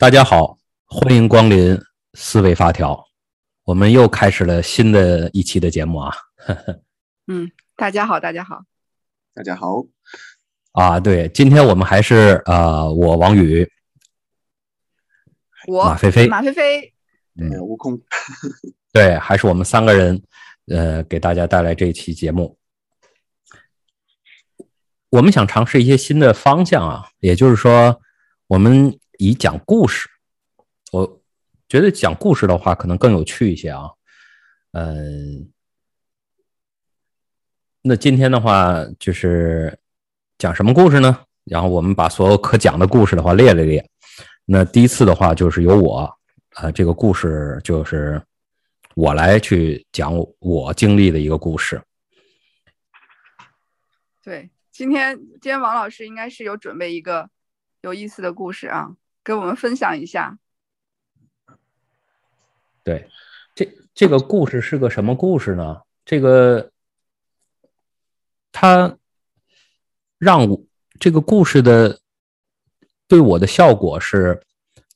大家好，欢迎光临思维发条，我们又开始了新的一期的节目啊。嗯，大家好，大家好，大家好。啊，对，今天我们还是呃，我王宇，我马飞飞，马飞飞，嗯，悟空，对，还是我们三个人，呃，给大家带来这一期节目。我们想尝试一些新的方向啊，也就是说，我们以讲故事，我觉得讲故事的话可能更有趣一些啊。嗯，那今天的话就是讲什么故事呢？然后我们把所有可讲的故事的话列了列。那第一次的话就是由我，啊，这个故事就是我来去讲我经历的一个故事。对。今天，今天王老师应该是有准备一个有意思的故事啊，跟我们分享一下。对，这这个故事是个什么故事呢？这个他让我这个故事的对我的效果是，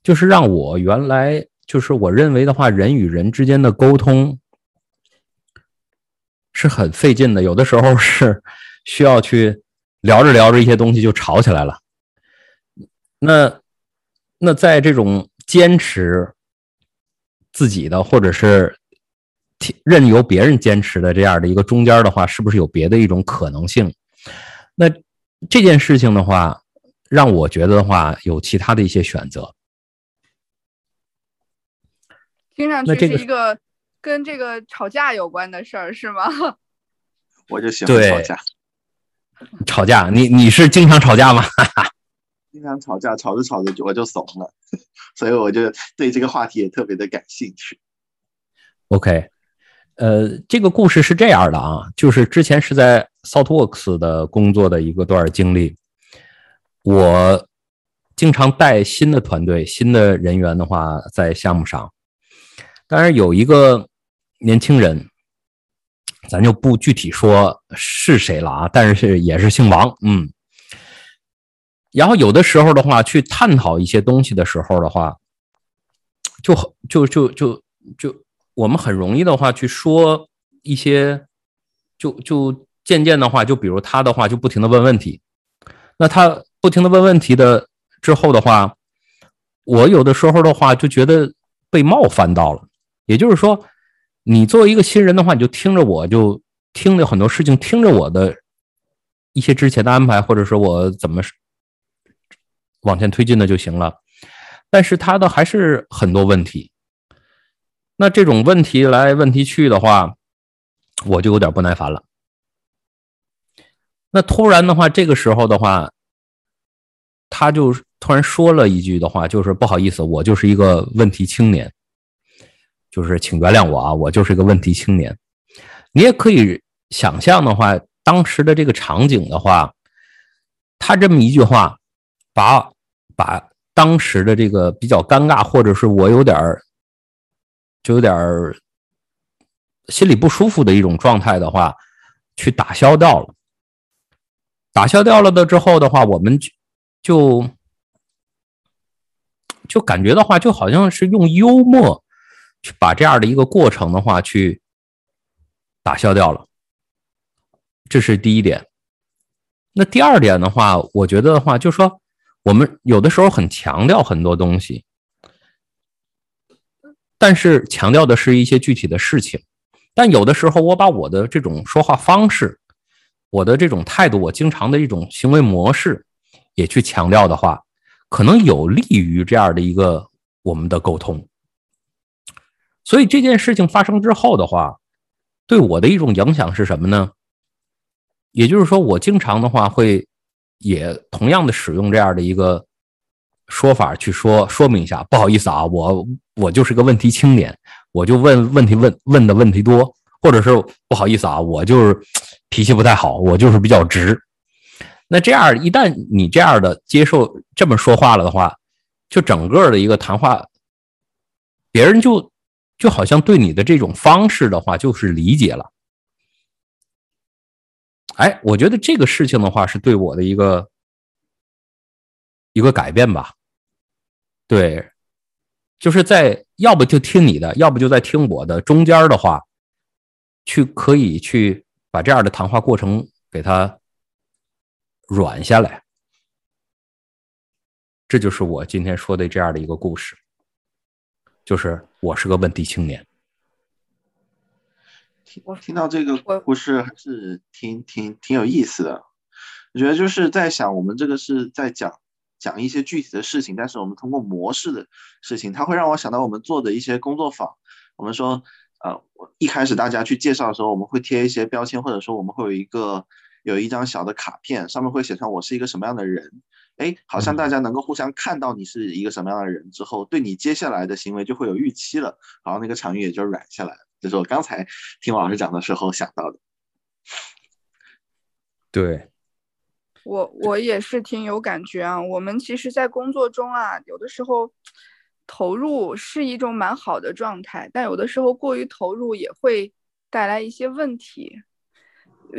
就是让我原来就是我认为的话，人与人之间的沟通是很费劲的，有的时候是需要去。聊着聊着，一些东西就吵起来了。那那在这种坚持自己的，或者是任由别人坚持的这样的一个中间的话，是不是有别的一种可能性？那这件事情的话，让我觉得的话，有其他的一些选择。听上去是一个跟这个吵架有关的事儿，是吗？我就喜欢吵架。吵架，你你是经常吵架吗？经常吵架，吵着吵着我就怂了，所以我就对这个话题也特别的感兴趣。OK，呃，这个故事是这样的啊，就是之前是在 Saltworks 的工作的一个段经历，我经常带新的团队、新的人员的话在项目上，当然有一个年轻人。咱就不具体说是谁了啊，但是也是姓王，嗯。然后有的时候的话，去探讨一些东西的时候的话，就很就就就就我们很容易的话去说一些，就就渐渐的话，就比如他的话就不停的问问题，那他不停的问问题的之后的话，我有的时候的话就觉得被冒犯到了，也就是说。你作为一个新人的话，你就听着我，就听着很多事情，听着我的一些之前的安排，或者说我怎么往前推进的就行了。但是他的还是很多问题，那这种问题来问题去的话，我就有点不耐烦了。那突然的话，这个时候的话，他就突然说了一句的话，就是不好意思，我就是一个问题青年。就是请原谅我啊，我就是一个问题青年。你也可以想象的话，当时的这个场景的话，他这么一句话，把把当时的这个比较尴尬，或者是我有点儿就有点儿心里不舒服的一种状态的话，去打消掉了。打消掉了的之后的话，我们就就感觉的话，就好像是用幽默。去把这样的一个过程的话去打消掉了，这是第一点。那第二点的话，我觉得的话，就说我们有的时候很强调很多东西，但是强调的是一些具体的事情。但有的时候，我把我的这种说话方式，我的这种态度，我经常的一种行为模式，也去强调的话，可能有利于这样的一个我们的沟通。所以这件事情发生之后的话，对我的一种影响是什么呢？也就是说，我经常的话会也同样的使用这样的一个说法去说说明一下，不好意思啊，我我就是个问题青年，我就问问题问问的问题多，或者是不好意思啊，我就是脾气不太好，我就是比较直。那这样一旦你这样的接受这么说话了的话，就整个的一个谈话，别人就。就好像对你的这种方式的话，就是理解了。哎，我觉得这个事情的话，是对我的一个一个改变吧。对，就是在要不就听你的，要不就在听我的中间的话，去可以去把这样的谈话过程给它软下来。这就是我今天说的这样的一个故事，就是我是个问题青年。听听到这个故事还是挺挺挺有意思的。我觉得就是在想，我们这个是在讲讲一些具体的事情，但是我们通过模式的事情，它会让我想到我们做的一些工作坊。我们说，呃，一开始大家去介绍的时候，我们会贴一些标签，或者说我们会有一个有一张小的卡片，上面会写上我是一个什么样的人。哎，好像大家能够互相看到你是一个什么样的人之后，对你接下来的行为就会有预期了，然后那个场域也就软下来了。这是我刚才听王老师讲的时候想到的。对，我我也是挺有感觉啊。我们其实，在工作中啊，有的时候投入是一种蛮好的状态，但有的时候过于投入也会带来一些问题。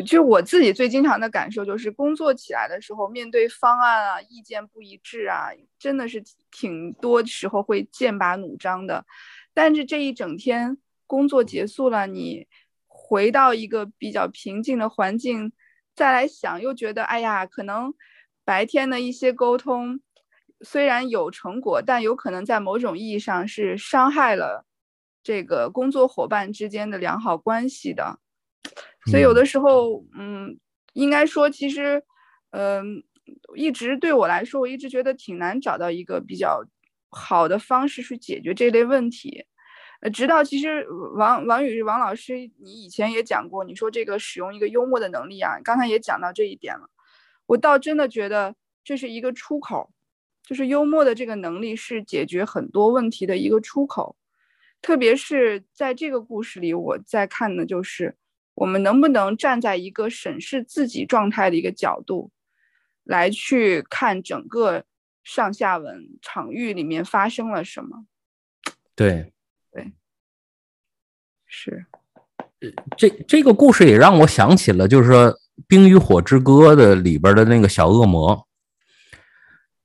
就我自己最经常的感受就是，工作起来的时候，面对方案啊，意见不一致啊，真的是挺多时候会剑拔弩张的。但是这一整天工作结束了，你回到一个比较平静的环境，再来想，又觉得哎呀，可能白天的一些沟通虽然有成果，但有可能在某种意义上是伤害了这个工作伙伴之间的良好关系的。所以有的时候，嗯，应该说，其实，嗯，一直对我来说，我一直觉得挺难找到一个比较好的方式去解决这类问题。呃，直到其实王王宇王老师，你以前也讲过，你说这个使用一个幽默的能力啊，刚才也讲到这一点了。我倒真的觉得这是一个出口，就是幽默的这个能力是解决很多问题的一个出口。特别是在这个故事里，我在看的就是。我们能不能站在一个审视自己状态的一个角度，来去看整个上下文场域里面发生了什么？对，对，是。这这个故事也让我想起了，就是说《冰与火之歌》的里边的那个小恶魔，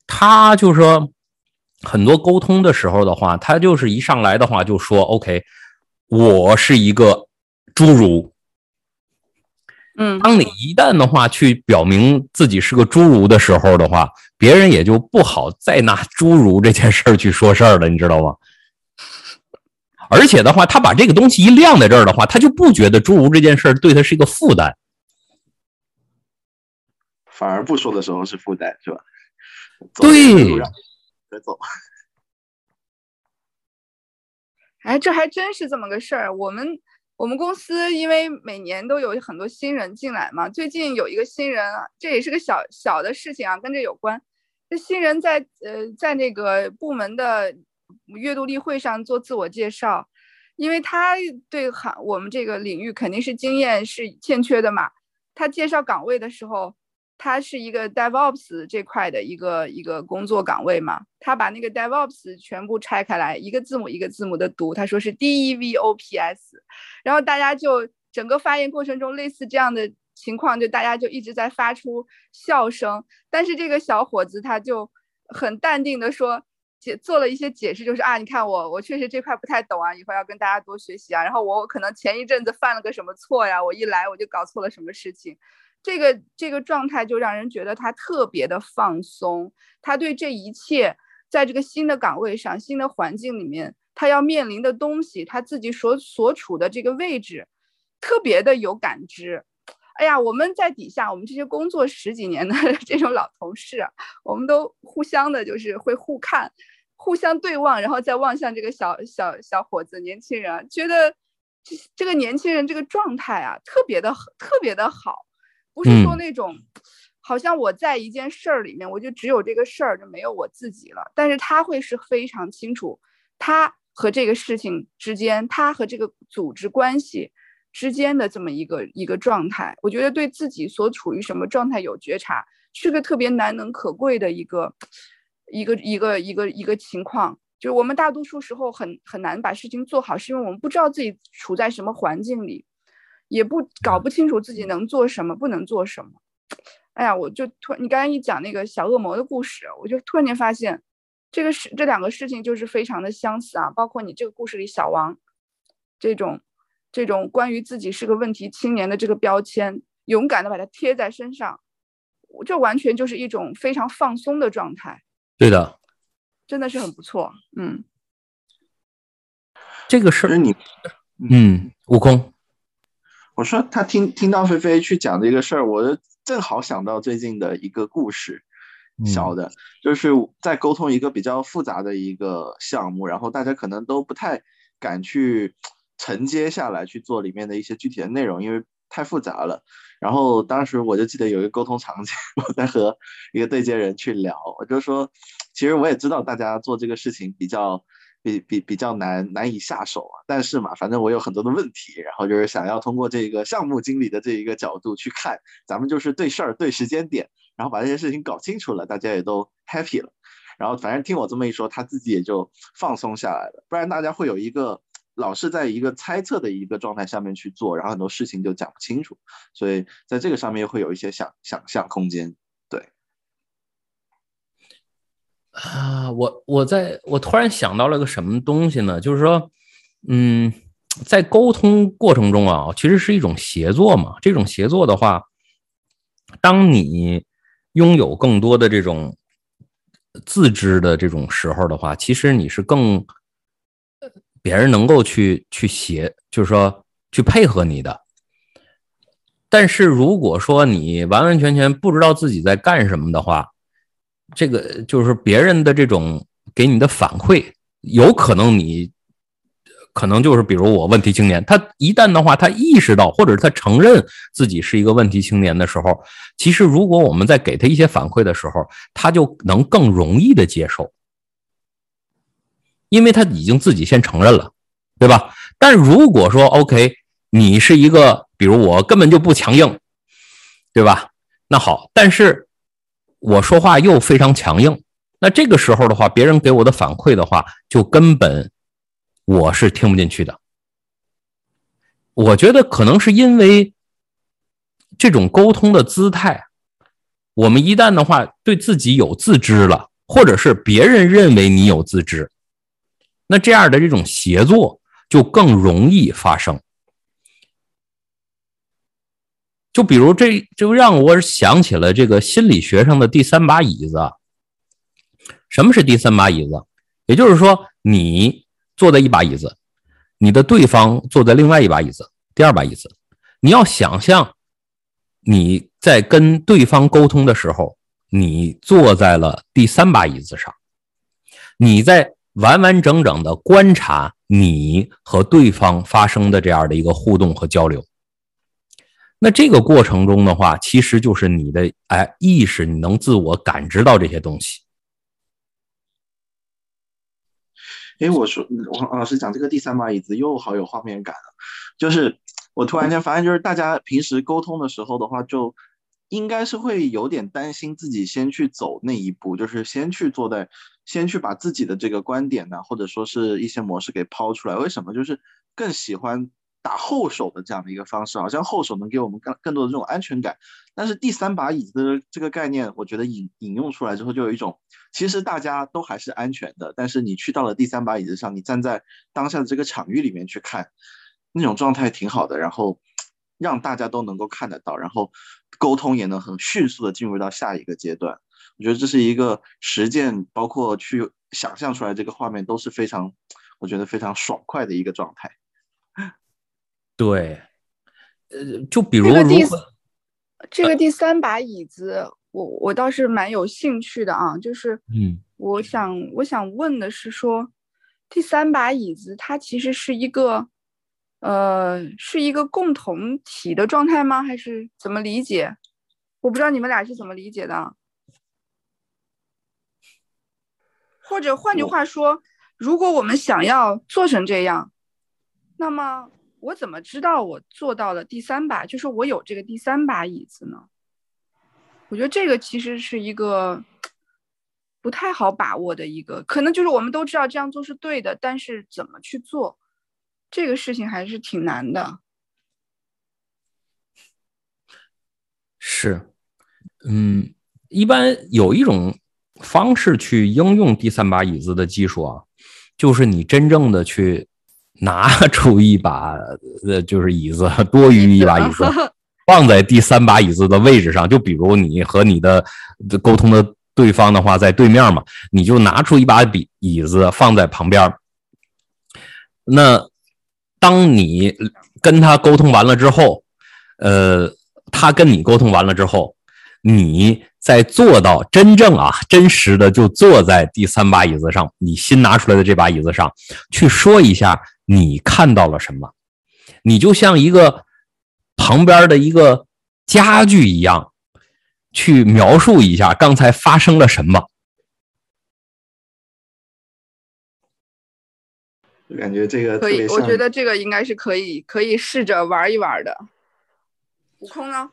他就说很多沟通的时候的话，他就是一上来的话就说：“OK，我是一个侏儒。”嗯，当你一旦的话去表明自己是个侏儒的时候的话，别人也就不好再拿侏儒这件事儿去说事儿了，你知道吗？而且的话，他把这个东西一晾在这儿的话，他就不觉得诸如这件事儿对他是一个负担，反而不说的时候是负担，是吧？对，走。哎，这还真是这么个事儿，我们。我们公司因为每年都有很多新人进来嘛，最近有一个新人，这也是个小小的事情啊，跟这有关。这新人在呃在那个部门的阅读例会上做自我介绍，因为他对行我们这个领域肯定是经验是欠缺的嘛，他介绍岗位的时候。他是一个 DevOps 这块的一个一个工作岗位嘛，他把那个 DevOps 全部拆开来，一个字母一个字母的读，他说是 DevOps，然后大家就整个发言过程中类似这样的情况，就大家就一直在发出笑声，但是这个小伙子他就很淡定的说解做了一些解释，就是啊，你看我我确实这块不太懂啊，以后要跟大家多学习啊，然后我可能前一阵子犯了个什么错呀，我一来我就搞错了什么事情。这个这个状态就让人觉得他特别的放松，他对这一切在这个新的岗位上、新的环境里面，他要面临的东西，他自己所所处的这个位置，特别的有感知。哎呀，我们在底下，我们这些工作十几年的 这种老同事，我们都互相的，就是会互看、互相对望，然后再望向这个小小小伙子、年轻人，觉得这这个年轻人这个状态啊，特别的特别的好。不是说那种，好像我在一件事儿里面，我就只有这个事儿，就没有我自己了。但是他会是非常清楚，他和这个事情之间，他和这个组织关系之间的这么一个一个状态。我觉得对自己所处于什么状态有觉察，是个特别难能可贵的一个一个一个一个一个情况。就是我们大多数时候很很难把事情做好，是因为我们不知道自己处在什么环境里。也不搞不清楚自己能做什么，不能做什么。哎呀，我就突你刚才一讲那个小恶魔的故事，我就突然间发现，这个事这两个事情就是非常的相似啊，包括你这个故事里小王这种这种关于自己是个问题青年的这个标签，勇敢的把它贴在身上，这完全就是一种非常放松的状态。对的，真的是很不错。嗯，这个事儿你，嗯，悟空，我说他听听到菲菲去讲这个事儿，我正好想到最近的一个故事。小的，就是在沟通一个比较复杂的一个项目，然后大家可能都不太敢去承接下来去做里面的一些具体的内容，因为太复杂了。然后当时我就记得有一个沟通场景，我在和一个对接人去聊，我就说，其实我也知道大家做这个事情比较比比比较难难以下手啊，但是嘛，反正我有很多的问题，然后就是想要通过这个项目经理的这一个角度去看，咱们就是对事儿对时间点。然后把这些事情搞清楚了，大家也都 happy 了。然后反正听我这么一说，他自己也就放松下来了。不然大家会有一个老是在一个猜测的一个状态下面去做，然后很多事情就讲不清楚。所以在这个上面会有一些想想象空间。对。啊，我我在我突然想到了个什么东西呢？就是说，嗯，在沟通过程中啊，其实是一种协作嘛。这种协作的话，当你拥有更多的这种自知的这种时候的话，其实你是更别人能够去去协，就是说去配合你的。但是如果说你完完全全不知道自己在干什么的话，这个就是别人的这种给你的反馈，有可能你。可能就是比如我问题青年，他一旦的话，他意识到或者他承认自己是一个问题青年的时候，其实如果我们在给他一些反馈的时候，他就能更容易的接受，因为他已经自己先承认了，对吧？但如果说 OK，你是一个，比如我根本就不强硬，对吧？那好，但是我说话又非常强硬，那这个时候的话，别人给我的反馈的话，就根本。我是听不进去的，我觉得可能是因为这种沟通的姿态，我们一旦的话对自己有自知了，或者是别人认为你有自知，那这样的这种协作就更容易发生。就比如这就让我想起了这个心理学上的第三把椅子。什么是第三把椅子？也就是说你。坐在一把椅子，你的对方坐在另外一把椅子，第二把椅子。你要想象你在跟对方沟通的时候，你坐在了第三把椅子上，你在完完整整的观察你和对方发生的这样的一个互动和交流。那这个过程中的话，其实就是你的哎意识，你能自我感知到这些东西。哎，我说王老师讲这个第三把椅子又好有画面感了，就是我突然间发现，就是大家平时沟通的时候的话，就应该是会有点担心自己先去走那一步，就是先去坐在，先去把自己的这个观点呢，或者说是一些模式给抛出来。为什么？就是更喜欢。打后手的这样的一个方式，好像后手能给我们更更多的这种安全感。但是第三把椅子的这个概念，我觉得引引用出来之后，就有一种其实大家都还是安全的，但是你去到了第三把椅子上，你站在当下的这个场域里面去看，那种状态挺好的。然后让大家都能够看得到，然后沟通也能很迅速的进入到下一个阶段。我觉得这是一个实践，包括去想象出来这个画面都是非常，我觉得非常爽快的一个状态。对，呃，就比如这个第这个第三把椅子，我我倒是蛮有兴趣的啊，就是嗯，我想我想问的是说，第三把椅子它其实是一个，呃，是一个共同体的状态吗？还是怎么理解？我不知道你们俩是怎么理解的。或者换句话说，如果我们想要做成这样，那么。我怎么知道我做到了第三把？就是我有这个第三把椅子呢？我觉得这个其实是一个不太好把握的一个，可能就是我们都知道这样做是对的，但是怎么去做这个事情还是挺难的。是，嗯，一般有一种方式去应用第三把椅子的技术啊，就是你真正的去拿出一把呃，就是椅子多余一把椅子放在第三把椅子的位置上，就比如你和你的沟通的对方的话在对面嘛，你就拿出一把笔椅子放在旁边。那当你跟他沟通完了之后，呃，他跟你沟通完了之后，你。在坐到真正啊真实的就坐在第三把椅子上，你新拿出来的这把椅子上去说一下你看到了什么，你就像一个旁边的一个家具一样，去描述一下刚才发生了什么。感觉这个可以，我觉得这个应该是可以可以试着玩一玩的。悟空呢？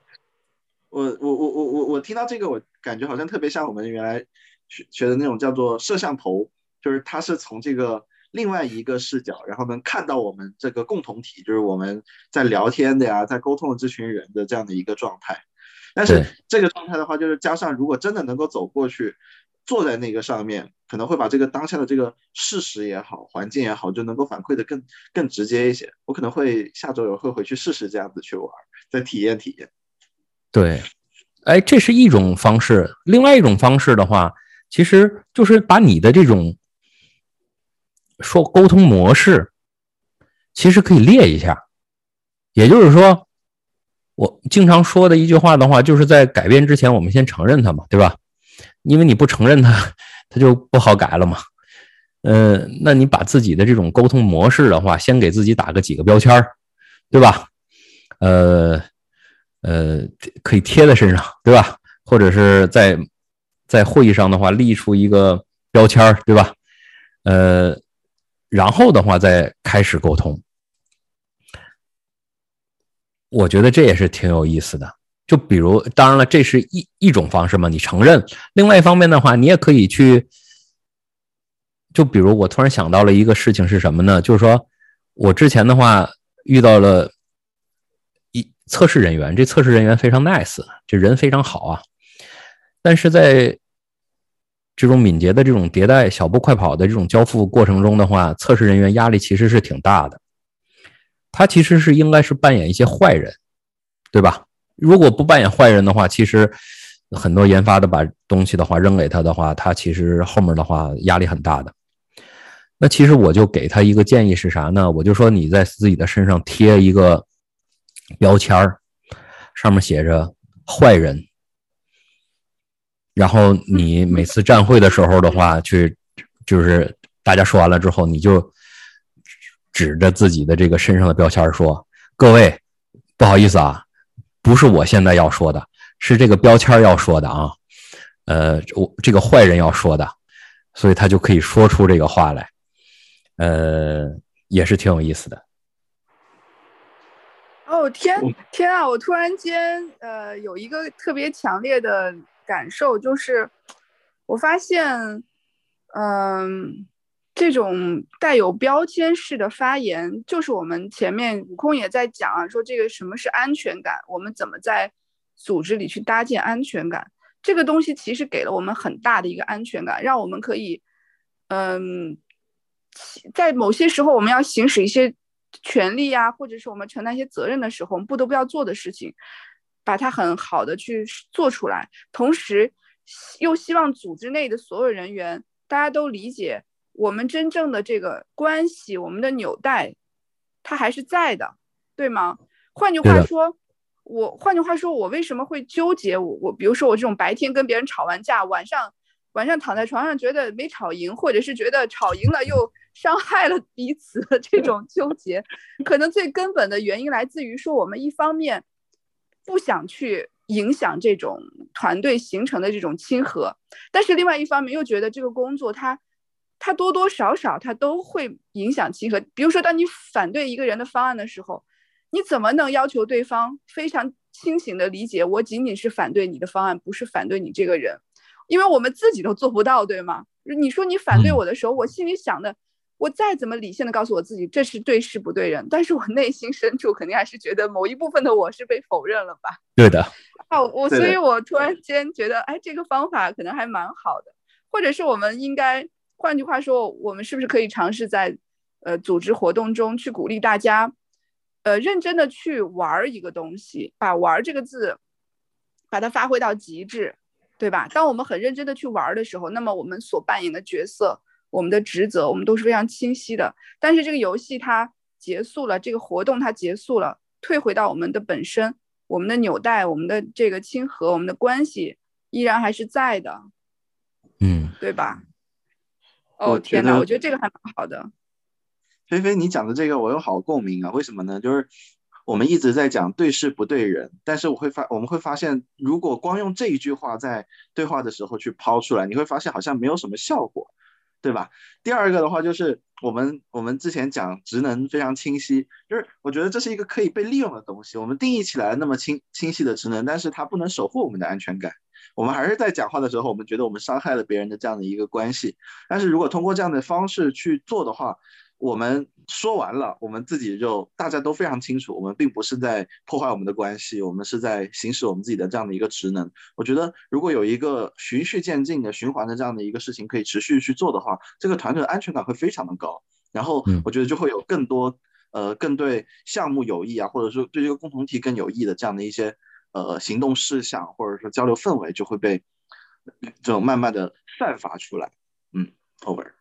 我我我我我我听到这个，我感觉好像特别像我们原来学学的那种叫做摄像头，就是它是从这个另外一个视角，然后能看到我们这个共同体，就是我们在聊天的呀，在沟通的这群人的这样的一个状态。但是这个状态的话，就是加上如果真的能够走过去，坐在那个上面，可能会把这个当下的这个事实也好，环境也好，就能够反馈的更更直接一些。我可能会下周有会回去试试这样子去玩，再体验体验。对，哎，这是一种方式。另外一种方式的话，其实就是把你的这种说沟通模式，其实可以列一下。也就是说，我经常说的一句话的话，就是在改变之前，我们先承认它嘛，对吧？因为你不承认它，它就不好改了嘛。嗯，那你把自己的这种沟通模式的话，先给自己打个几个标签儿，对吧？呃。呃，可以贴在身上，对吧？或者是在在会议上的话，立出一个标签对吧？呃，然后的话再开始沟通。我觉得这也是挺有意思的。就比如，当然了，这是一一种方式嘛，你承认。另外一方面的话，你也可以去，就比如我突然想到了一个事情是什么呢？就是说我之前的话遇到了。测试人员，这测试人员非常 nice，这人非常好啊。但是在这种敏捷的这种迭代、小步快跑的这种交付过程中的话，测试人员压力其实是挺大的。他其实是应该是扮演一些坏人，对吧？如果不扮演坏人的话，其实很多研发的把东西的话扔给他的话，他其实后面的话压力很大的。那其实我就给他一个建议是啥呢？我就说你在自己的身上贴一个。标签儿上面写着“坏人”，然后你每次 站会的时候的话，去就是大家说完了之后，你就指着自己的这个身上的标签说：“各位，不好意思啊，不是我现在要说的，是这个标签要说的啊。呃，我这个坏人要说的，所以他就可以说出这个话来。呃，也是挺有意思的。”哦天天啊！我突然间呃有一个特别强烈的感受，就是我发现，嗯，这种带有标签式的发言，就是我们前面悟空也在讲啊，说这个什么是安全感，我们怎么在组织里去搭建安全感？这个东西其实给了我们很大的一个安全感，让我们可以，嗯，在某些时候我们要行使一些。权利呀，或者是我们承担一些责任的时候，我们不得不要做的事情，把它很好的去做出来。同时，又希望组织内的所有人员，大家都理解我们真正的这个关系，我们的纽带，它还是在的，对吗？换句话说，我换句话说，我为什么会纠结？我我比如说，我这种白天跟别人吵完架，晚上晚上躺在床上觉得没吵赢，或者是觉得吵赢了又。伤害了彼此的这种纠结，可能最根本的原因来自于说，我们一方面不想去影响这种团队形成的这种亲和，但是另外一方面又觉得这个工作它它多多少少它都会影响亲和。比如说，当你反对一个人的方案的时候，你怎么能要求对方非常清醒的理解，我仅仅是反对你的方案，不是反对你这个人？因为我们自己都做不到，对吗？你说你反对我的时候，我心里想的。我再怎么理性的告诉我自己这是对事不对人，但是我内心深处肯定还是觉得某一部分的我是被否认了吧？对的。啊，我 所以，我突然间觉得，哎，这个方法可能还蛮好的。或者是我们应该，换句话说，我们是不是可以尝试在呃组织活动中去鼓励大家，呃认真的去玩一个东西，把“玩”这个字，把它发挥到极致，对吧？当我们很认真的去玩的时候，那么我们所扮演的角色、我们的职责，我们都是非常清晰的。但是这个游戏它结束了，这个活动它结束了，退回到我们的本身，我们的纽带、我们的这个亲和、我们的关系依然还是在的。嗯，对吧？哦天哪，我觉得这个还蛮好的。菲菲，你讲的这个我有好共鸣啊！为什么呢？就是我们一直在讲对事不对人，但是我会发，我们会发现，如果光用这一句话在对话的时候去抛出来，你会发现好像没有什么效果，对吧？第二个的话就是我们我们之前讲职能非常清晰，就是我觉得这是一个可以被利用的东西，我们定义起来那么清清晰的职能，但是它不能守护我们的安全感。我们还是在讲话的时候，我们觉得我们伤害了别人的这样的一个关系。但是如果通过这样的方式去做的话，我们说完了，我们自己就大家都非常清楚，我们并不是在破坏我们的关系，我们是在行使我们自己的这样的一个职能。我觉得如果有一个循序渐进的循环的这样的一个事情可以持续去做的话，这个团队的安全感会非常的高。然后我觉得就会有更多呃更对项目有益啊，或者说对这个共同体更有益的这样的一些。呃，行动事项或者说交流氛围就会被这种慢慢的散发出来。嗯，over。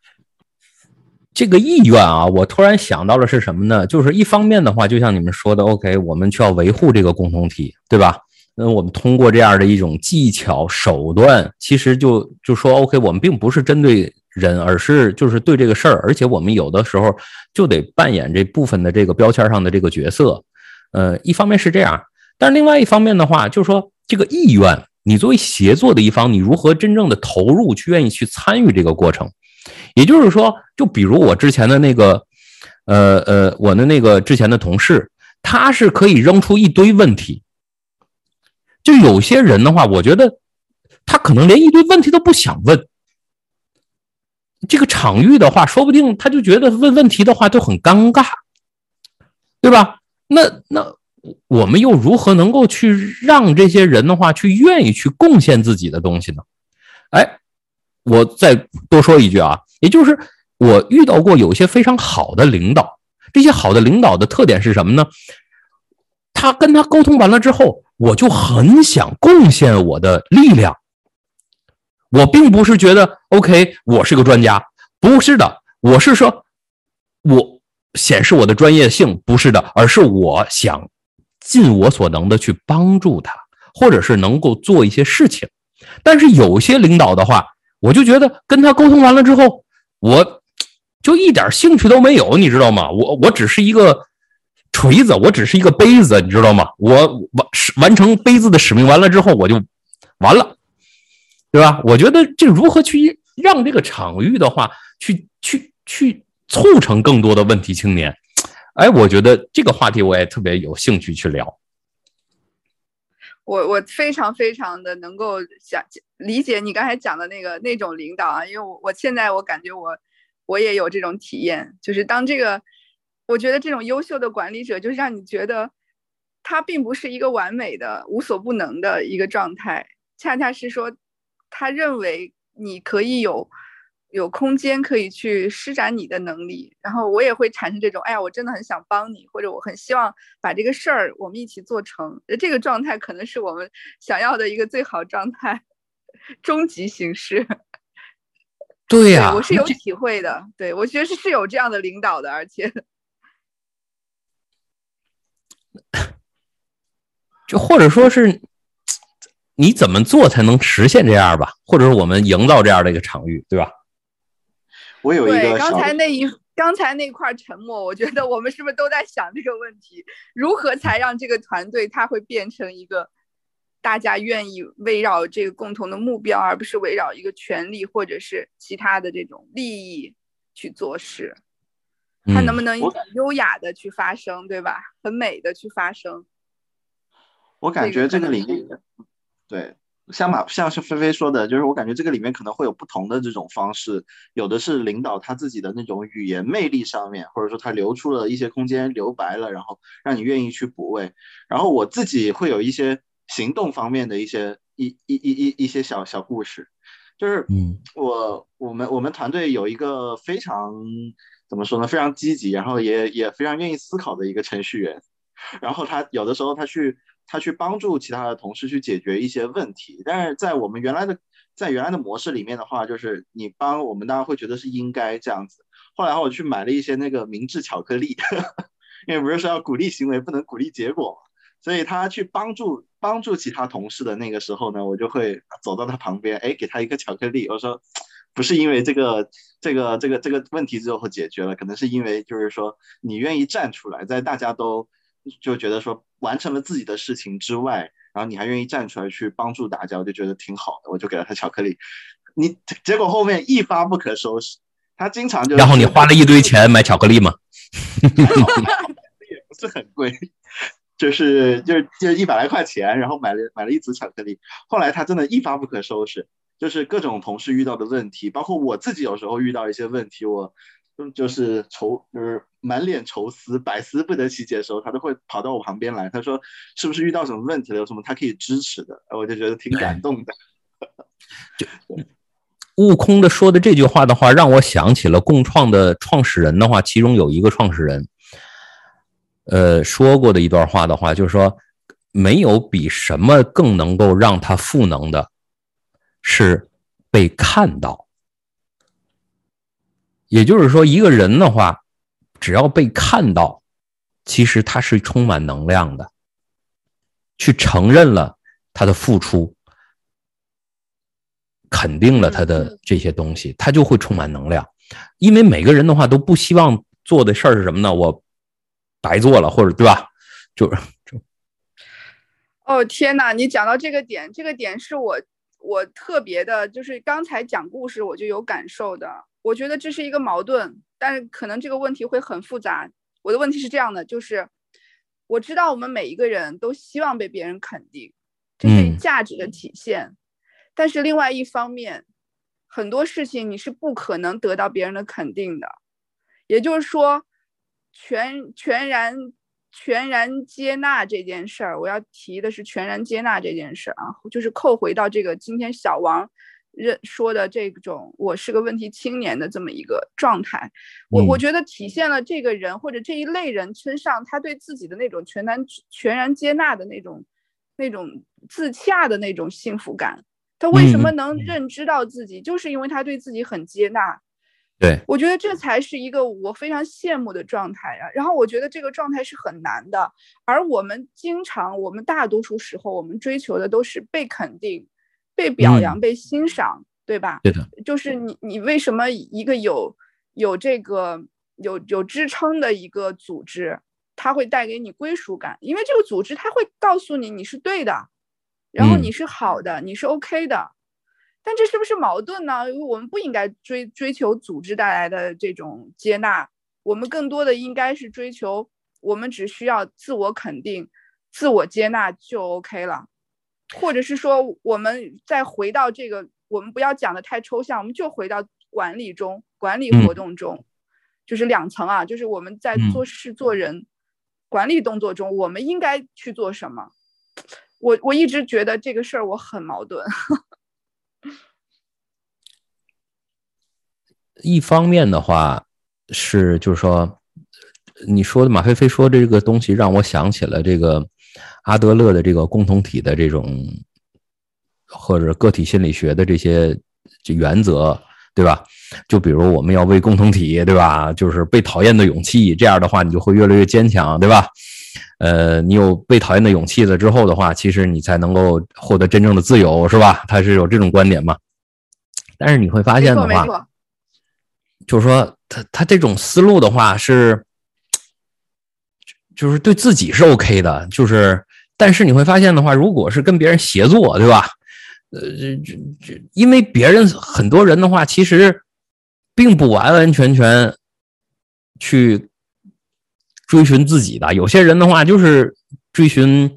这个意愿啊，我突然想到了是什么呢？就是一方面的话，就像你们说的，OK，我们需要维护这个共同体，对吧？那我们通过这样的一种技巧手段，其实就就说 OK，我们并不是针对人，而是就是对这个事儿，而且我们有的时候就得扮演这部分的这个标签上的这个角色。呃，一方面是这样。但是另外一方面的话，就是说这个意愿，你作为协作的一方，你如何真正的投入，去愿意去参与这个过程？也就是说，就比如我之前的那个，呃呃，我的那个之前的同事，他是可以扔出一堆问题。就有些人的话，我觉得他可能连一堆问题都不想问。这个场域的话，说不定他就觉得问问题的话都很尴尬，对吧？那那。我们又如何能够去让这些人的话去愿意去贡献自己的东西呢？哎，我再多说一句啊，也就是我遇到过有一些非常好的领导，这些好的领导的特点是什么呢？他跟他沟通完了之后，我就很想贡献我的力量。我并不是觉得 OK，我是个专家，不是的，我是说，我显示我的专业性，不是的，而是我想。尽我所能的去帮助他，或者是能够做一些事情，但是有些领导的话，我就觉得跟他沟通完了之后，我就一点兴趣都没有，你知道吗？我我只是一个锤子，我只是一个杯子，你知道吗？我完完成杯子的使命完了之后，我就完了，对吧？我觉得这如何去让这个场域的话，去去去促成更多的问题青年。哎，我觉得这个话题我也特别有兴趣去聊。我我非常非常的能够想理解你刚才讲的那个那种领导啊，因为我我现在我感觉我我也有这种体验，就是当这个我觉得这种优秀的管理者，就是让你觉得他并不是一个完美的无所不能的一个状态，恰恰是说他认为你可以有。有空间可以去施展你的能力，然后我也会产生这种，哎呀，我真的很想帮你，或者我很希望把这个事儿我们一起做成。这个状态可能是我们想要的一个最好状态，终极形式。对呀，我是有体会的。对我觉得是是有这样的领导的，而且，就或者说是你怎么做才能实现这样吧？或者是我们营造这样的一个场域，对吧？我有一个刚才那一刚才那块沉默，我觉得我们是不是都在想这个问题？如何才让这个团队它会变成一个大家愿意围绕这个共同的目标，而不是围绕一个权利或者是其他的这种利益去做事？它能不能优雅的去发生，对吧？很美的去发生？我感觉这个领域，对。像马像是菲菲说的，就是我感觉这个里面可能会有不同的这种方式，有的是领导他自己的那种语言魅力上面，或者说他留出了一些空间留白了，然后让你愿意去补位。然后我自己会有一些行动方面的一些一一一一一些小小故事，就是嗯，我我们我们团队有一个非常怎么说呢，非常积极，然后也也非常愿意思考的一个程序员。然后他有的时候他去他去帮助其他的同事去解决一些问题，但是在我们原来的在原来的模式里面的话，就是你帮我们，大家会觉得是应该这样子。后来我去买了一些那个明治巧克力，因为不是说要鼓励行为，不能鼓励结果嘛。所以他去帮助帮助其他同事的那个时候呢，我就会走到他旁边，哎，给他一个巧克力。我说，不是因为这个这个这个这个问题之后解决了，可能是因为就是说你愿意站出来，在大家都就觉得说完成了自己的事情之外，然后你还愿意站出来去帮助大家，我就觉得挺好的。我就给了他巧克力，你结果后面一发不可收拾，他经常就然后你花了一堆钱买巧克力吗？也不是很贵。就是就是就一百来块钱，然后买了买了一组巧克力。后来他真的一发不可收拾，就是各种同事遇到的问题，包括我自己有时候遇到一些问题，我就是愁就是满脸愁思百思不得其解的时候，他都会跑到我旁边来。他说是不是遇到什么问题了？有什么他可以支持的？我就觉得挺感动的。就悟空的说的这句话的话，让我想起了共创的创始人的话，其中有一个创始人。呃，说过的一段话的话，就是说，没有比什么更能够让他赋能的，是被看到。也就是说，一个人的话，只要被看到，其实他是充满能量的。去承认了他的付出，肯定了他的这些东西，他就会充满能量。因为每个人的话都不希望做的事儿是什么呢？我。白做了，或者对吧？就是就哦天哪！你讲到这个点，这个点是我我特别的，就是刚才讲故事我就有感受的。我觉得这是一个矛盾，但是可能这个问题会很复杂。我的问题是这样的，就是我知道我们每一个人都希望被别人肯定，这是价值的体现。但是另外一方面，很多事情你是不可能得到别人的肯定的，也就是说。全全然全然接纳这件事儿，我要提的是全然接纳这件事儿啊，就是扣回到这个今天小王认说的这种我是个问题青年的这么一个状态，我我觉得体现了这个人或者这一类人身上他对自己的那种全然全然接纳的那种那种自洽的那种幸福感。他为什么能认知到自己，就是因为他对自己很接纳。对，我觉得这才是一个我非常羡慕的状态啊。然后我觉得这个状态是很难的，而我们经常，我们大多数时候，我们追求的都是被肯定、被表扬、被欣赏，对吧？对的。就是你，你为什么一个有有这个有有支撑的一个组织，它会带给你归属感？因为这个组织它会告诉你你是对的，然后你是好的，你是 OK 的。但这是不是矛盾呢？因为我们不应该追追求组织带来的这种接纳，我们更多的应该是追求，我们只需要自我肯定、自我接纳就 OK 了，或者是说，我们再回到这个，我们不要讲的太抽象，我们就回到管理中、管理活动中，就是两层啊，就是我们在做事做人、管理动作中，我们应该去做什么？我我一直觉得这个事儿我很矛盾。一方面的话是，就是说，你说的马飞飞说这个东西，让我想起了这个阿德勒的这个共同体的这种，或者个体心理学的这些原则，对吧？就比如我们要为共同体，对吧？就是被讨厌的勇气，这样的话你就会越来越坚强，对吧？呃，你有被讨厌的勇气了之后的话，其实你才能够获得真正的自由，是吧？他是有这种观点嘛？但是你会发现的话。就是说，他他这种思路的话是，就是对自己是 OK 的，就是，但是你会发现的话，如果是跟别人协作，对吧？呃，这这这，因为别人很多人的话，其实并不完完全全去追寻自己的，有些人的话就是追寻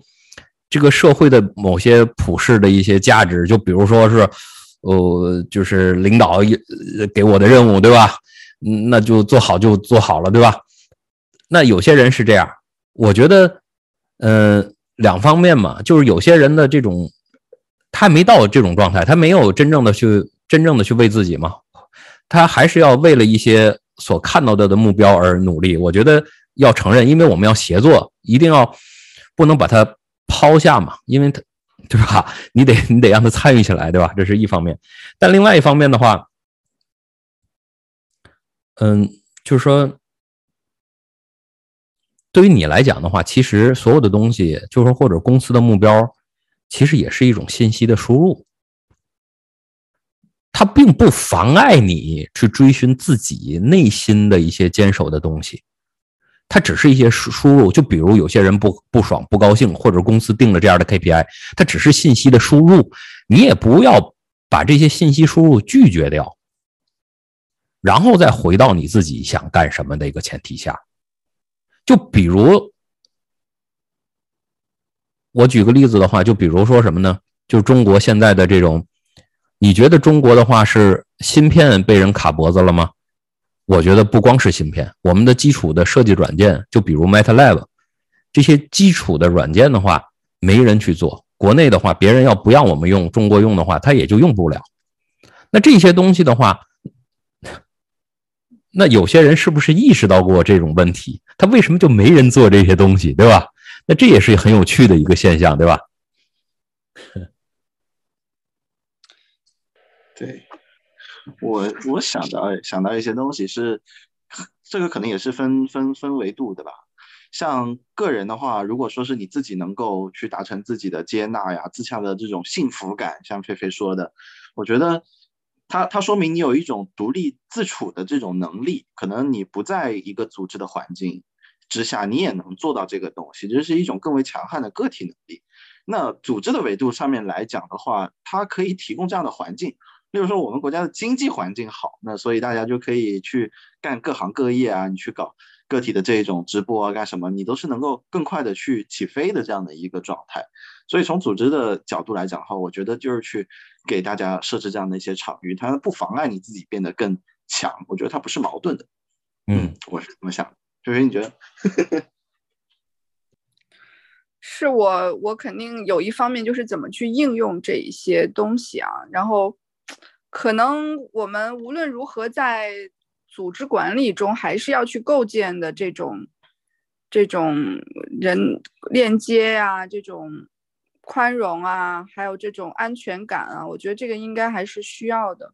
这个社会的某些普世的一些价值，就比如说是。呃，就是领导给我的任务，对吧？那就做好就做好了，对吧？那有些人是这样，我觉得，嗯，两方面嘛，就是有些人的这种，他没到这种状态，他没有真正的去真正的去为自己嘛？他还是要为了一些所看到的的目标而努力。我觉得要承认，因为我们要协作，一定要不能把它抛下嘛，因为他对吧？你得你得让他参与起来，对吧？这是一方面。但另外一方面的话，嗯，就是说，对于你来讲的话，其实所有的东西，就是或者公司的目标，其实也是一种信息的输入。它并不妨碍你去追寻自己内心的一些坚守的东西，它只是一些输输入。就比如有些人不不爽、不高兴，或者公司定了这样的 KPI，它只是信息的输入，你也不要把这些信息输入拒绝掉，然后再回到你自己想干什么的一个前提下。就比如我举个例子的话，就比如说什么呢？就中国现在的这种。你觉得中国的话是芯片被人卡脖子了吗？我觉得不光是芯片，我们的基础的设计软件，就比如 MATLAB 这些基础的软件的话，没人去做。国内的话，别人要不让我们用，中国用的话，他也就用不了。那这些东西的话，那有些人是不是意识到过这种问题？他为什么就没人做这些东西，对吧？那这也是很有趣的一个现象，对吧？对，我我想到想到一些东西是，这个可能也是分分分维度的吧。像个人的话，如果说是你自己能够去达成自己的接纳呀、自洽的这种幸福感，像菲菲说的，我觉得它它说明你有一种独立自处的这种能力。可能你不在一个组织的环境之下，你也能做到这个东西，这是一种更为强悍的个体能力。那组织的维度上面来讲的话，它可以提供这样的环境。例如说，我们国家的经济环境好，那所以大家就可以去干各行各业啊。你去搞个体的这种直播啊，干什么，你都是能够更快的去起飞的这样的一个状态。所以从组织的角度来讲的话，我觉得就是去给大家设置这样的一些场域，它不妨碍你自己变得更强。我觉得它不是矛盾的。嗯，我是这么想。的。就是，你觉得？是我，我肯定有一方面就是怎么去应用这一些东西啊。然后，可能我们无论如何在组织管理中，还是要去构建的这种这种人链接啊，这种宽容啊，还有这种安全感啊。我觉得这个应该还是需要的，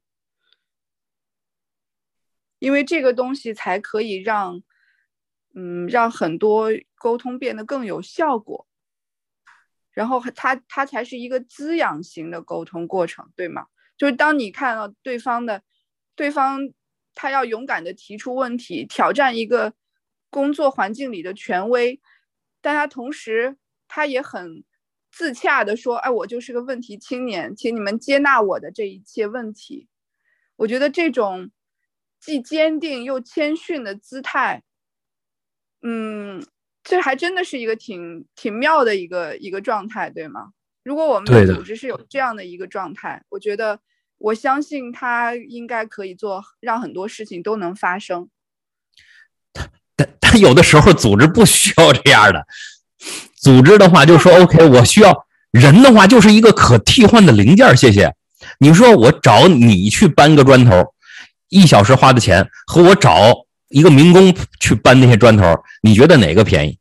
因为这个东西才可以让嗯让很多沟通变得更有效果。然后它它才是一个滋养型的沟通过程，对吗？就是当你看到对方的，对方他要勇敢的提出问题，挑战一个工作环境里的权威，但他同时他也很自洽的说：“哎，我就是个问题青年，请你们接纳我的这一切问题。”我觉得这种既坚定又谦逊的姿态，嗯。这还真的是一个挺挺妙的一个一个状态，对吗？如果我们的组织是有这样的一个状态，我觉得我相信他应该可以做，让很多事情都能发生。但但有的时候组织不需要这样的，组织的话就说 OK，我需要人的话就是一个可替换的零件。谢谢。你说我找你去搬个砖头，一小时花的钱和我找。一个民工去搬那些砖头，你觉得哪个便宜？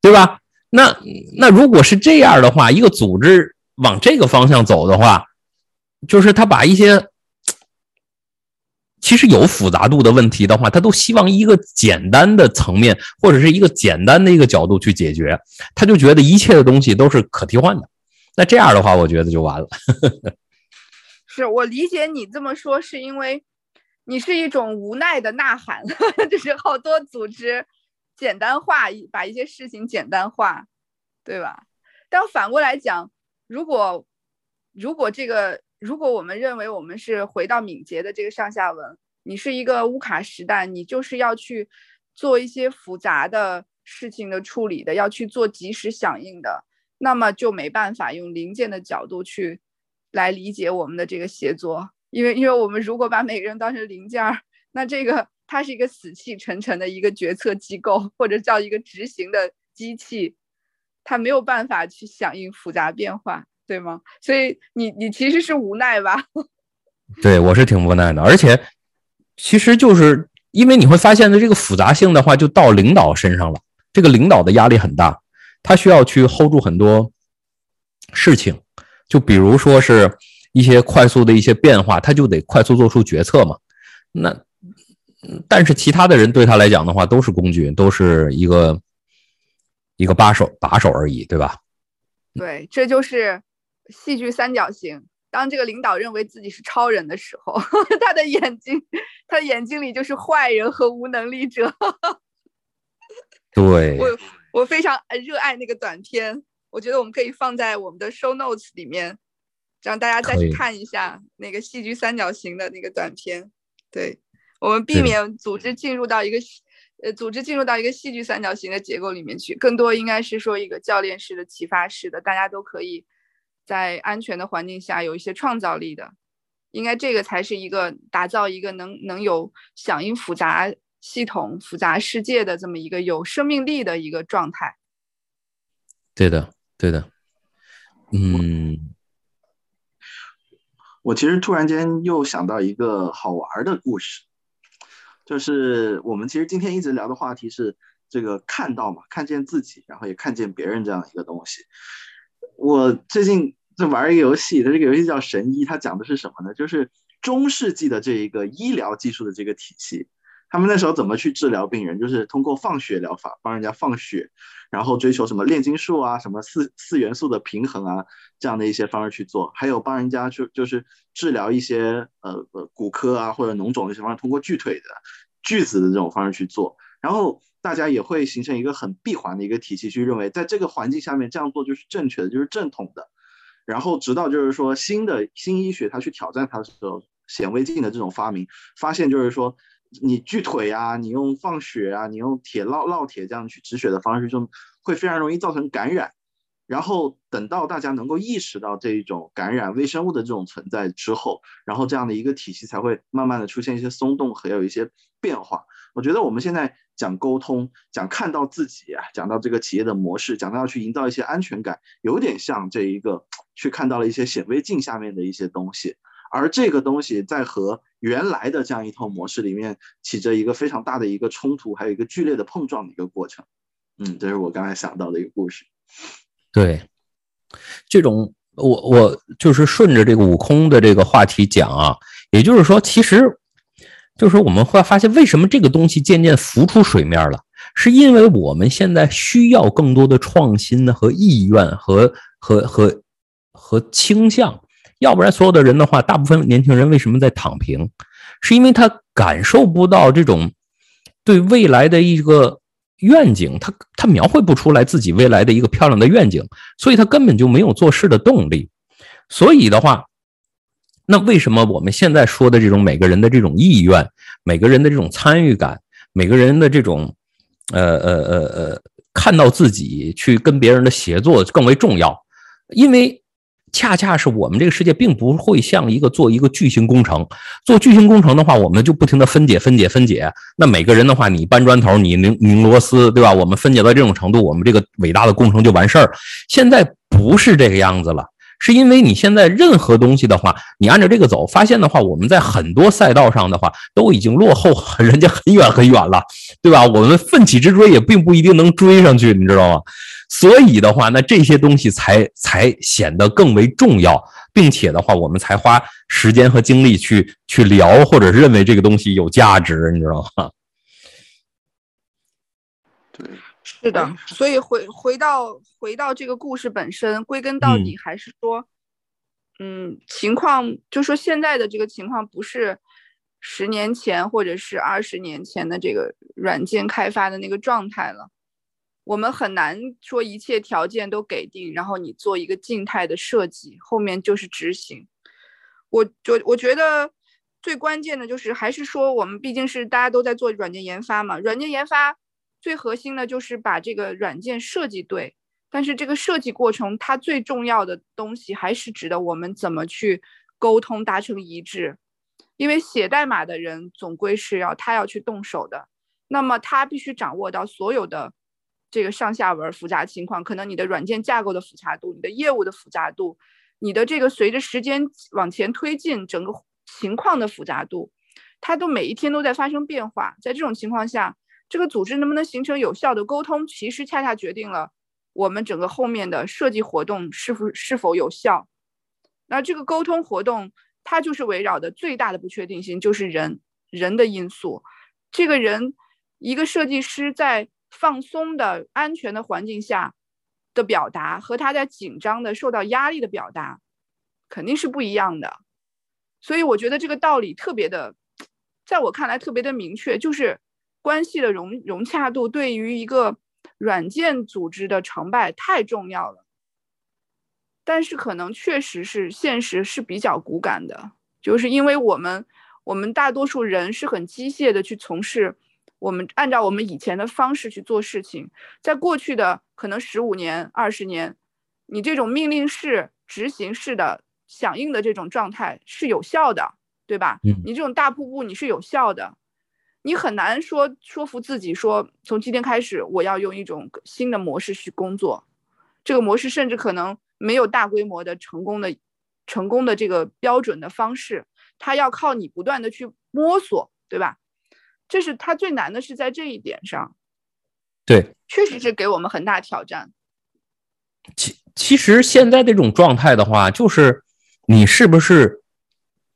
对吧？那那如果是这样的话，一个组织往这个方向走的话，就是他把一些其实有复杂度的问题的话，他都希望一个简单的层面或者是一个简单的一个角度去解决，他就觉得一切的东西都是可替换的。那这样的话，我觉得就完了。是我理解你这么说，是因为。你是一种无奈的呐喊，就是好多组织简单化，把一些事情简单化，对吧？但反过来讲，如果如果这个，如果我们认为我们是回到敏捷的这个上下文，你是一个乌卡时代，你就是要去做一些复杂的事情的处理的，要去做及时响应的，那么就没办法用零件的角度去来理解我们的这个协作。因为，因为我们如果把每个人当成零件儿，那这个它是一个死气沉沉的一个决策机构，或者叫一个执行的机器，它没有办法去响应复杂变化，对吗？所以你你其实是无奈吧？对我是挺无奈的，而且其实就是因为你会发现的这个复杂性的话，就到领导身上了。这个领导的压力很大，他需要去 hold 住很多事情，就比如说是一些快速的一些变化，他就得快速做出决策嘛。那但是其他的人对他来讲的话，都是工具，都是一个一个把手把手而已，对吧？对，这就是戏剧三角形。当这个领导认为自己是超人的时候，他的眼睛，他的眼睛里就是坏人和无能力者。对，我我非常热爱那个短片，我觉得我们可以放在我们的 show notes 里面，让大家再去看一下那个戏剧三角形的那个短片。对我们避免组织进入到一个呃组织进入到一个戏剧三角形的结构里面去，更多应该是说一个教练式的启发式的，大家都可以在安全的环境下有一些创造力的，应该这个才是一个打造一个能能有响应复杂。系统复杂世界的这么一个有生命力的一个状态，对的，对的，嗯，我其实突然间又想到一个好玩的故事，就是我们其实今天一直聊的话题是这个看到嘛，看见自己，然后也看见别人这样一个东西。我最近就玩一个游戏，它这个游戏叫《神医》，它讲的是什么呢？就是中世纪的这一个医疗技术的这个体系。他们那时候怎么去治疗病人？就是通过放血疗法，帮人家放血，然后追求什么炼金术啊，什么四四元素的平衡啊，这样的一些方式去做。还有帮人家就就是治疗一些呃呃骨科啊或者脓肿的一些方式，通过锯腿的锯子的这种方式去做。然后大家也会形成一个很闭环的一个体系，去认为在这个环境下面这样做就是正确的，就是正统的。然后直到就是说新的新医学它去挑战它的时候，显微镜的这种发明，发现就是说。你锯腿啊，你用放血啊，你用铁烙烙铁这样去止血的方式，就会非常容易造成感染。然后等到大家能够意识到这一种感染微生物的这种存在之后，然后这样的一个体系才会慢慢的出现一些松动和有一些变化。我觉得我们现在讲沟通，讲看到自己啊，讲到这个企业的模式，讲到要去营造一些安全感，有点像这一个去看到了一些显微镜下面的一些东西。而这个东西在和原来的这样一套模式里面起着一个非常大的一个冲突，还有一个剧烈的碰撞的一个过程。嗯，这是我刚才想到的一个故事。对，这种我我就是顺着这个悟空的这个话题讲啊，也就是说，其实就是我们会发现，为什么这个东西渐渐浮出水面了，是因为我们现在需要更多的创新和意愿和和和和倾向。要不然，所有的人的话，大部分年轻人为什么在躺平？是因为他感受不到这种对未来的一个愿景，他他描绘不出来自己未来的一个漂亮的愿景，所以他根本就没有做事的动力。所以的话，那为什么我们现在说的这种每个人的这种意愿、每个人的这种参与感、每个人的这种呃呃呃呃，看到自己去跟别人的协作更为重要？因为。恰恰是我们这个世界并不会像一个做一个巨型工程，做巨型工程的话，我们就不停的分解、分解、分解。那每个人的话，你搬砖头，你拧拧螺丝，对吧？我们分解到这种程度，我们这个伟大的工程就完事儿。现在不是这个样子了，是因为你现在任何东西的话，你按照这个走，发现的话，我们在很多赛道上的话，都已经落后 人家很远很远了，对吧？我们奋起直追也并不一定能追上去，你知道吗？所以的话，那这些东西才才显得更为重要，并且的话，我们才花时间和精力去去聊，或者认为这个东西有价值，你知道吗？对，是的。所以回回到回到这个故事本身，归根到底还是说，嗯，情况就说现在的这个情况不是十年前或者是二十年前的这个软件开发的那个状态了。我们很难说一切条件都给定，然后你做一个静态的设计，后面就是执行。我就我觉得最关键的就是还是说，我们毕竟是大家都在做软件研发嘛，软件研发最核心的就是把这个软件设计对。但是这个设计过程，它最重要的东西还是指的我们怎么去沟通达成一致，因为写代码的人总归是要他要去动手的，那么他必须掌握到所有的。这个上下文复杂情况，可能你的软件架构的复杂度，你的业务的复杂度，你的这个随着时间往前推进，整个情况的复杂度，它都每一天都在发生变化。在这种情况下，这个组织能不能形成有效的沟通，其实恰恰决定了我们整个后面的设计活动是否是否有效。那这个沟通活动，它就是围绕的最大的不确定性就是人人的因素。这个人，一个设计师在放松的安全的环境下的表达，和他在紧张的受到压力的表达，肯定是不一样的。所以我觉得这个道理特别的，在我看来特别的明确，就是关系的融融洽度对于一个软件组织的成败太重要了。但是可能确实是现实是比较骨感的，就是因为我们我们大多数人是很机械的去从事，我们按照我们以前的方式去做事情，在过去的可能十五年、二十年，你这种命令式、执行式的。响应的这种状态是有效的，对吧？你这种大瀑布你是有效的，你很难说说服自己说从今天开始我要用一种新的模式去工作，这个模式甚至可能没有大规模的成功的成功的这个标准的方式，它要靠你不断的去摸索，对吧？这是它最难的是在这一点上，对，确实是给我们很大挑战。其其实现在这种状态的话，就是。你是不是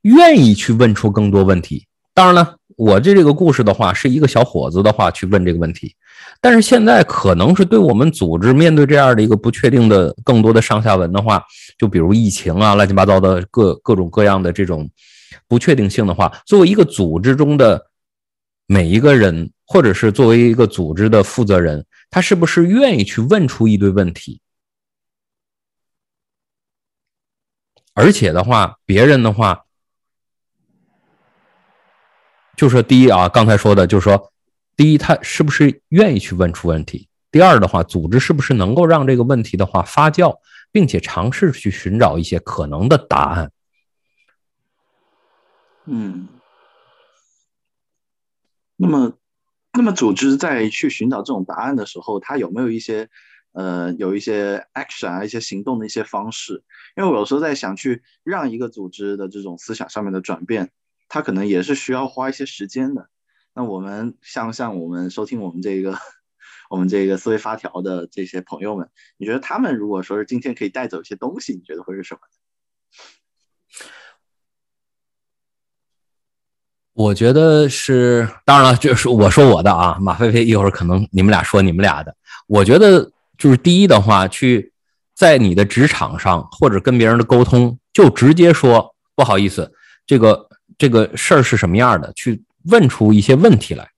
愿意去问出更多问题？当然了，我这这个故事的话，是一个小伙子的话去问这个问题。但是现在可能是对我们组织面对这样的一个不确定的更多的上下文的话，就比如疫情啊，乱七八糟的各各种各样的这种不确定性的话，作为一个组织中的每一个人，或者是作为一个组织的负责人，他是不是愿意去问出一堆问题？而且的话，别人的话，就说第一啊，刚才说的，就是说，第一，他是不是愿意去问出问题？第二的话，组织是不是能够让这个问题的话发酵，并且尝试去寻找一些可能的答案？嗯，那么，那么组织在去寻找这种答案的时候，他有没有一些？呃，有一些 action 啊，一些行动的一些方式，因为我有时候在想，去让一个组织的这种思想上面的转变，它可能也是需要花一些时间的。那我们像像我们收听我们这个 我们这个思维发条的这些朋友们，你觉得他们如果说是今天可以带走一些东西，你觉得会是什么？我觉得是，当然了，就是我说我的啊，马飞飞一会儿可能你们俩说你们俩的，我觉得。就是第一的话，去在你的职场上或者跟别人的沟通，就直接说不好意思，这个这个事儿是什么样的，去问出一些问题来，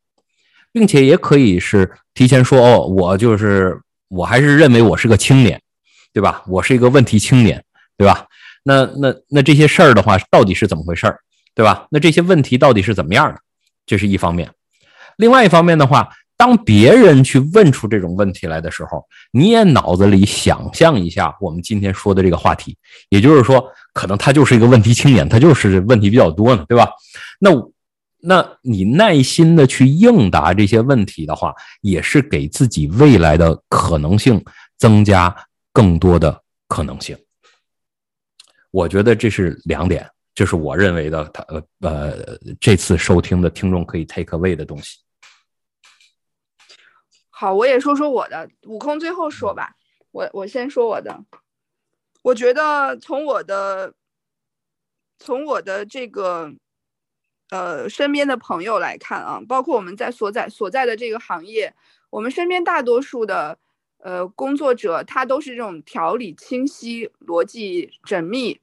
并且也可以是提前说哦，我就是我还是认为我是个青年，对吧？我是一个问题青年，对吧？那那那这些事儿的话，到底是怎么回事儿，对吧？那这些问题到底是怎么样的？这是一方面，另外一方面的话。当别人去问出这种问题来的时候，你也脑子里想象一下我们今天说的这个话题，也就是说，可能他就是一个问题青年，他就是问题比较多呢，对吧？那那你耐心的去应答这些问题的话，也是给自己未来的可能性增加更多的可能性。我觉得这是两点，这是我认为的，他呃呃，这次收听的听众可以 take away 的东西。好，我也说说我的。悟空最后说吧，我我先说我的。我觉得从我的从我的这个呃身边的朋友来看啊，包括我们在所在所在的这个行业，我们身边大多数的呃工作者，他都是这种条理清晰、逻辑缜密，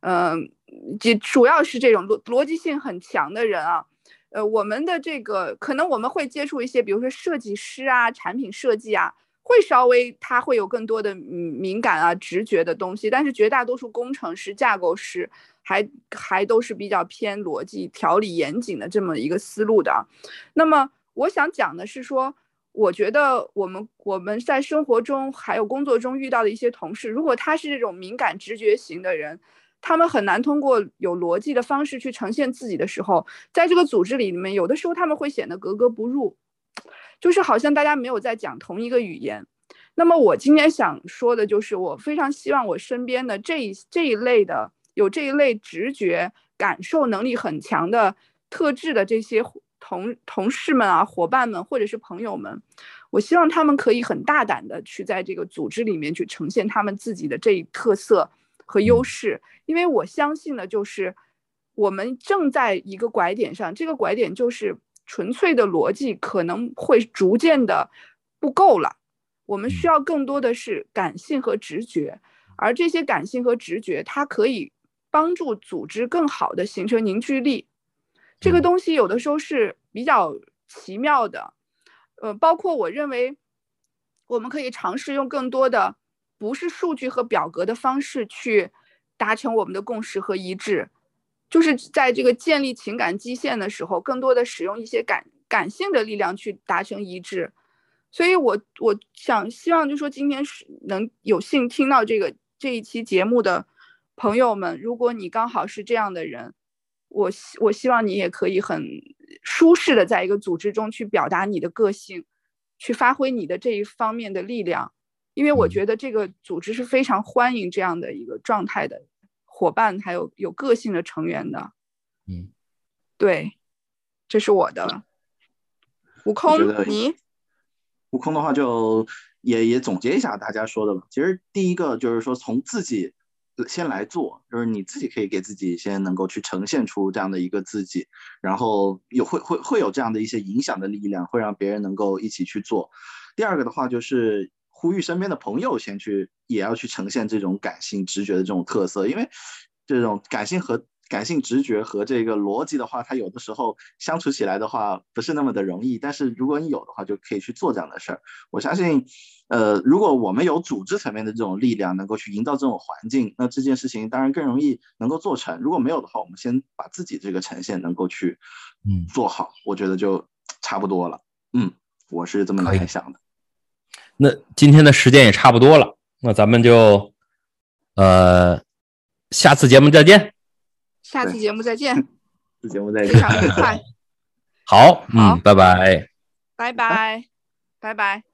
嗯，主主要是这种逻逻辑性很强的人啊。呃，我们的这个可能我们会接触一些，比如说设计师啊、产品设计啊，会稍微他会有更多的敏感啊、直觉的东西。但是绝大多数工程师、架构师还还都是比较偏逻辑、条理严谨的这么一个思路的。那么我想讲的是说，我觉得我们我们在生活中还有工作中遇到的一些同事，如果他是这种敏感直觉型的人。他们很难通过有逻辑的方式去呈现自己的时候，在这个组织里面，有的时候他们会显得格格不入，就是好像大家没有在讲同一个语言。那么我今天想说的就是，我非常希望我身边的这一这一类的有这一类直觉感受能力很强的特质的这些同同事们啊、伙伴们或者是朋友们，我希望他们可以很大胆的去在这个组织里面去呈现他们自己的这一特色和优势，因为我相信的就是我们正在一个拐点上，这个拐点就是纯粹的逻辑可能会逐渐的不够了，我们需要更多的是感性和直觉，而这些感性和直觉，它可以。帮助组织更好的形成凝聚力，这个东西有的时候是比较奇妙的，呃，包括我认为，我们可以尝试用更多的不是数据和表格的方式去达成我们的共识和一致，就是在这个建立情感基线的时候，更多的使用一些感感性的力量去达成一致。所以我我想希望就说今天是能有幸听到这个这一期节目的。朋友们，如果你刚好是这样的人，我希我希望你也可以很舒适的在一个组织中去表达你的个性，去发挥你的这一方面的力量，因为我觉得这个组织是非常欢迎这样的一个状态的伙伴，还有有个性的成员的。嗯，对，这是我的。悟空，你？悟空的话就也也总结一下大家说的吧。其实第一个就是说从自己。先来做，就是你自己可以给自己先能够去呈现出这样的一个自己，然后有会会会有这样的一些影响的力量，会让别人能够一起去做。第二个的话就是呼吁身边的朋友先去，也要去呈现这种感性直觉的这种特色，因为这种感性和。感性直觉和这个逻辑的话，它有的时候相处起来的话不是那么的容易。但是如果你有的话，就可以去做这样的事儿。我相信，呃，如果我们有组织层面的这种力量，能够去营造这种环境，那这件事情当然更容易能够做成。如果没有的话，我们先把自己这个呈现能够去，嗯，做好，我觉得就差不多了。嗯，我是这么来想的。那今天的时间也差不多了，那咱们就，呃，下次节目再见。下次节目再见。下次节目再见。非常愉快。好，嗯，拜拜。拜拜，拜拜。